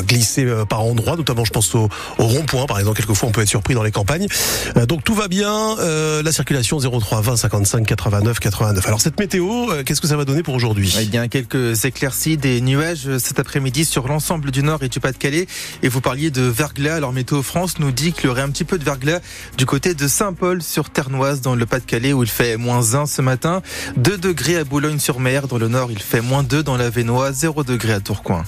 glisser euh, par endroits, notamment je pense au, rond-point par exemple, quelquefois on peut être surpris dans les campagnes. Euh, donc tout va bien, euh, la circulation 03 20 55 89 89. Alors cette météo, qu'est-ce que ça va donner pour aujourd'hui? Eh bien, quelques éclaircies, des nuages cet après-midi sur l'ensemble du nord et du Pas-de-Calais. Et vous parliez de verglas. Alors, Météo France nous dit qu'il y aurait un petit peu de verglas du côté de Saint-Paul sur Ternoise dans le Pas-de-Calais où il fait moins 1 ce matin. 2 degrés à Boulogne-sur-Mer. Dans le nord, il fait moins 2 dans la Vénois. 0 degré à Tourcoing.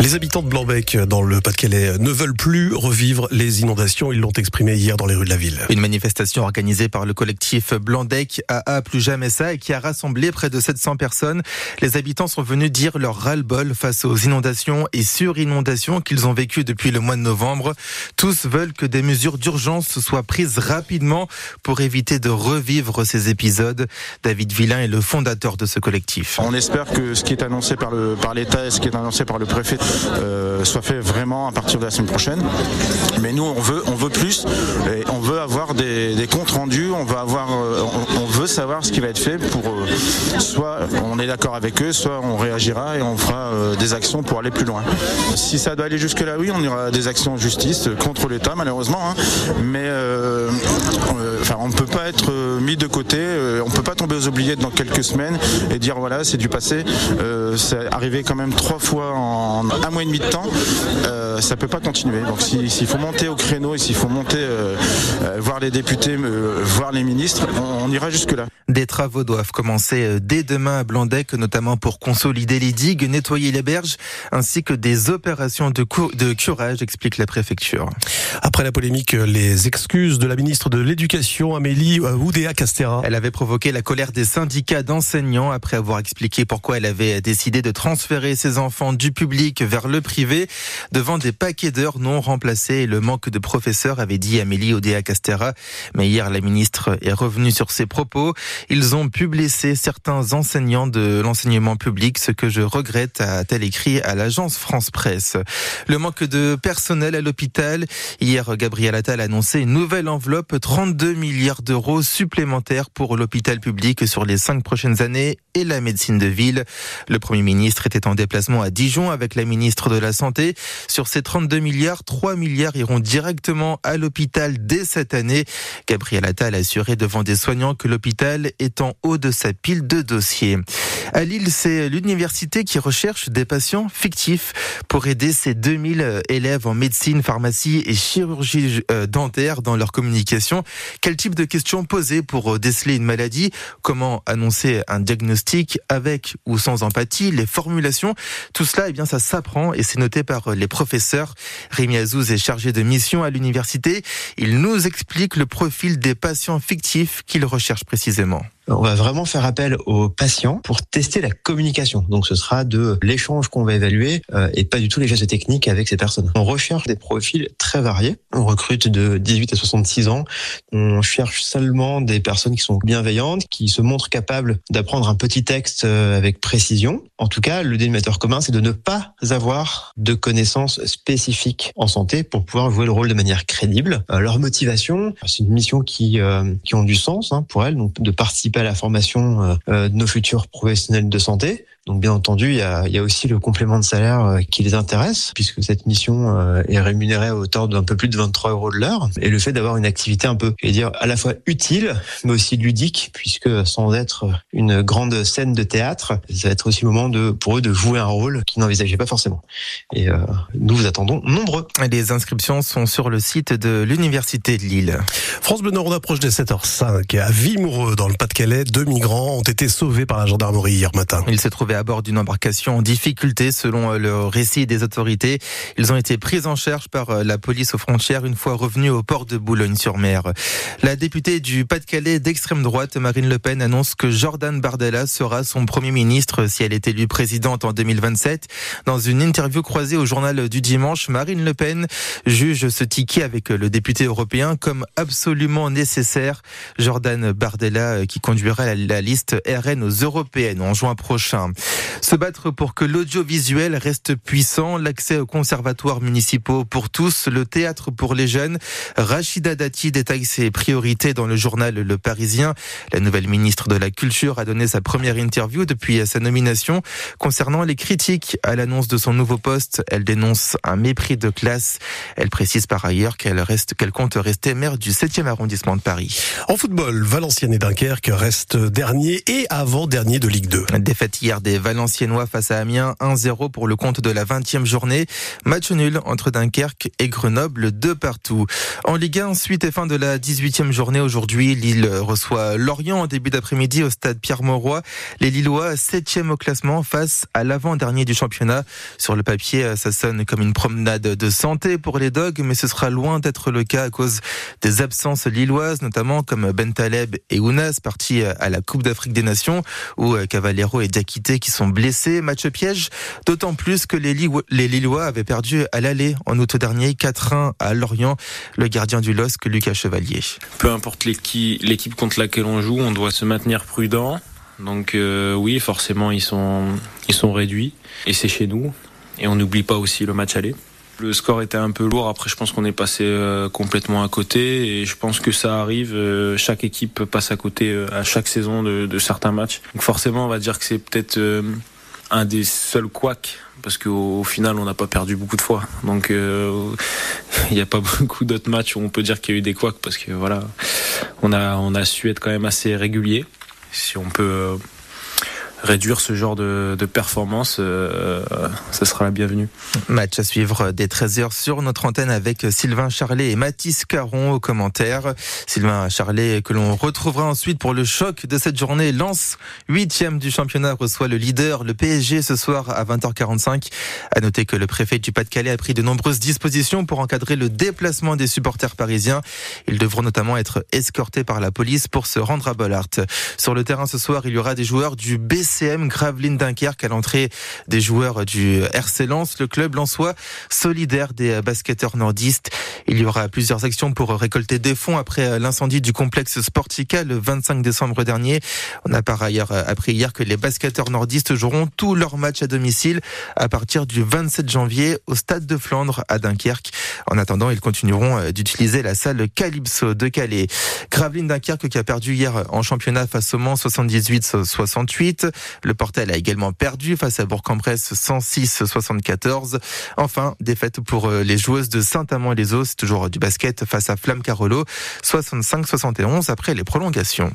Les habitants de Blanbec, dans le Pas-de-Calais, ne veulent plus revivre les inondations. Ils l'ont exprimé hier dans les rues de la ville. Une manifestation organisée par le collectif Blandec AA Plus Jamais Ça et qui a rassemblé près de 700 personnes. Les habitants sont venus dire leur ras-le-bol face aux inondations et sur-inondations qu'ils ont vécues depuis le mois de novembre. Tous veulent que des mesures d'urgence soient prises rapidement pour éviter de revivre ces épisodes. David Villain est le fondateur de ce collectif. On espère que ce qui est annoncé par le par l'État et ce qui est annoncé par le préfet euh, soit fait vraiment à partir de la semaine prochaine. Mais nous, on veut, on veut plus. Et on veut avoir des, des comptes rendus. On veut avoir, euh, on, veut savoir ce qui va être fait pour euh, soit on est d'accord avec eux, soit on réagira et on fera des actions pour aller plus loin. Si ça doit aller jusque là, oui, on aura des actions en justice contre l'État, malheureusement. Hein. Mais on ne peut pas être mis de côté. on peut pas tomber aux oubliettes dans quelques semaines et dire voilà, c'est du passé. c'est arrivé quand même trois fois en un mois et demi de temps, euh, ça peut pas continuer. Donc s'il si, faut monter au créneau et s'il faut monter euh, euh, voir les députés, voir les ministres, on, on ira jusque là. Des travaux doivent commencer dès demain à Blandec, notamment pour consolider les digues, nettoyer les berges, ainsi que des opérations de, de curage, explique la préfecture. Après la polémique, les excuses de la ministre de l'Éducation, Amélie Oudéa Castera. Elle avait provoqué la colère des syndicats d'enseignants après avoir expliqué pourquoi elle avait décidé de transférer ses enfants du public vers le privé devant des paquets d'heures non remplacées et le manque de professeurs, avait dit Amélie Oudéa Castera. Mais hier, la ministre est revenue sur ses propos. Ils ont pu blesser certains enseignants de l'enseignement public, ce que je regrette, a-t-elle écrit à l'agence France Presse. Le manque de personnel à l'hôpital. Hier, Gabriel Attal a annoncé une nouvelle enveloppe, 32 milliards d'euros supplémentaires pour l'hôpital public sur les cinq prochaines années et la médecine de ville. Le Premier ministre était en déplacement à Dijon avec la ministre de la Santé. Sur ces 32 milliards, 3 milliards iront directement à l'hôpital dès cette année. Gabriel Attal a assuré devant des soignants que l'hôpital est en haut de sa pile de dossiers. À Lille, c'est l'université qui recherche des patients fictifs pour aider ses 2000 élèves en médecine, pharmacie et chirurgie dentaire dans leur communication. Quel type de questions poser pour déceler une maladie? Comment annoncer un diagnostic avec ou sans empathie? Les formulations, tout cela, eh bien, ça s'apprend et c'est noté par les professeurs. Rémi Azouz est chargé de mission à l'université. Il nous explique le profil des patients fictifs qu'il recherche précisément on va vraiment faire appel aux patients pour tester la communication. Donc ce sera de l'échange qu'on va évaluer euh, et pas du tout les gestes techniques avec ces personnes. On recherche des profils très variés. On recrute de 18 à 66 ans. On cherche seulement des personnes qui sont bienveillantes, qui se montrent capables d'apprendre un petit texte euh, avec précision. En tout cas, le dénominateur commun, c'est de ne pas avoir de connaissances spécifiques en santé pour pouvoir jouer le rôle de manière crédible. Euh, leur motivation, c'est une mission qui, euh, qui ont du sens hein, pour elles, donc de participer à la formation euh, de nos futurs professionnels de santé. Donc bien entendu, il y a, il y a aussi le complément de salaire qui les intéresse, puisque cette mission est rémunérée à hauteur d'un peu plus de 23 euros de l'heure. Et le fait d'avoir une activité un peu, je vais dire, à la fois utile, mais aussi ludique, puisque sans être une grande scène de théâtre, ça va être aussi le moment de, pour eux de jouer un rôle qu'ils n'envisageaient pas forcément. Et euh, nous vous attendons nombreux. Les inscriptions sont sur le site de l'Université de Lille. France Bleu Nord, on approche des 7h05. À Vimoureux, dans le Pas-de-Calais, deux migrants ont été sauvés par la gendarmerie hier matin. Ils se trouvaient à bord d'une embarcation en difficulté selon le récit des autorités. Ils ont été pris en charge par la police aux frontières une fois revenus au port de Boulogne-sur-Mer. La députée du Pas-de-Calais d'extrême droite, Marine Le Pen, annonce que Jordan Bardella sera son premier ministre si elle est élue présidente en 2027. Dans une interview croisée au journal du dimanche, Marine Le Pen juge ce ticket avec le député européen comme absolument nécessaire. Jordan Bardella qui conduira la liste RN aux européennes en juin prochain. Se battre pour que l'audiovisuel reste puissant, l'accès aux conservatoires municipaux pour tous, le théâtre pour les jeunes. Rachida Dati détaille ses priorités dans le journal Le Parisien. La nouvelle ministre de la Culture a donné sa première interview depuis sa nomination. Concernant les critiques à l'annonce de son nouveau poste, elle dénonce un mépris de classe. Elle précise par ailleurs qu'elle reste, qu'elle compte rester maire du 7e arrondissement de Paris. En football, Valenciennes et Dunkerque restent dernier et avant-dernier de Ligue 2. Défaite hier des Valenciennois face à Amiens, 1-0 pour le compte de la 20e journée. Match nul entre Dunkerque et Grenoble, deux partout. En Ligue 1, suite et fin de la 18e journée aujourd'hui, Lille reçoit Lorient en début d'après-midi au stade Pierre-Mauroy. Les Lillois, 7e au classement face à l'avant-dernier du championnat. Sur le papier, ça sonne comme une promenade de santé pour les Dogs, mais ce sera loin d'être le cas à cause des absences lilloises, notamment comme Ben Taleb et Ounas, partis à la Coupe d'Afrique des Nations, ou Cavallero et Diakité qui sont blessés. Match piège, d'autant plus que les, Lillois avaient perdu à l'aller en août dernier 4-1 à Lorient, le gardien du LOSC, Lucas Chevalier. Peu importe l'équipe contre laquelle on joue, on doit se maintenir prudent. Donc euh, oui, forcément, ils sont, ils sont réduits. Et c'est chez nous. Et on n'oublie pas aussi le match aller. Le score était un peu lourd. Après, je pense qu'on est passé euh, complètement à côté. Et je pense que ça arrive. Euh, chaque équipe passe à côté à chaque saison de, certains matchs. Donc forcément, on va dire que c'est peut-être un des seuls couacs parce qu'au final on n'a pas perdu beaucoup de fois donc il n'y a pas beaucoup d'autres matchs où on peut dire qu'il y a eu des couacs parce que voilà on a on a su être quand même assez régulier si on peut euh, réduire ce genre de, de performance, euh, ce sera la bienvenue. Match à suivre dès 13h sur notre antenne avec Sylvain Charlet et Mathis Caron aux commentaires. Sylvain Charlet que l'on retrouvera ensuite pour le choc de cette journée. Lance, huitième du championnat, reçoit le leader, le PSG, ce soir à 20h45. À noter que le préfet du Pas-de-Calais a pris de nombreuses dispositions pour encadrer le déplacement des supporters parisiens. Ils devront notamment être escortés par la police pour se rendre à Bollard. Sur le terrain ce soir, il y aura des joueurs du BC CM Gravelines Dunkerque à l'entrée des joueurs du RC Lens, le club lensois solidaire des basketteurs nordistes. Il y aura plusieurs actions pour récolter des fonds après l'incendie du complexe Sportica le 25 décembre dernier. On a par ailleurs appris hier que les basketteurs nordistes joueront tous leurs matchs à domicile à partir du 27 janvier au stade de Flandre à Dunkerque. En attendant, ils continueront d'utiliser la salle Calypso de Calais. Gravelines Dunkerque qui a perdu hier en championnat face au Mans 78-68. Le Portel a également perdu face à Bourg-en-Bresse 106-74. Enfin, défaite pour euh, les joueuses de Saint-Amand-les-Eaux, c'est toujours du basket face à Flamme Carolo 65-71 après les prolongations.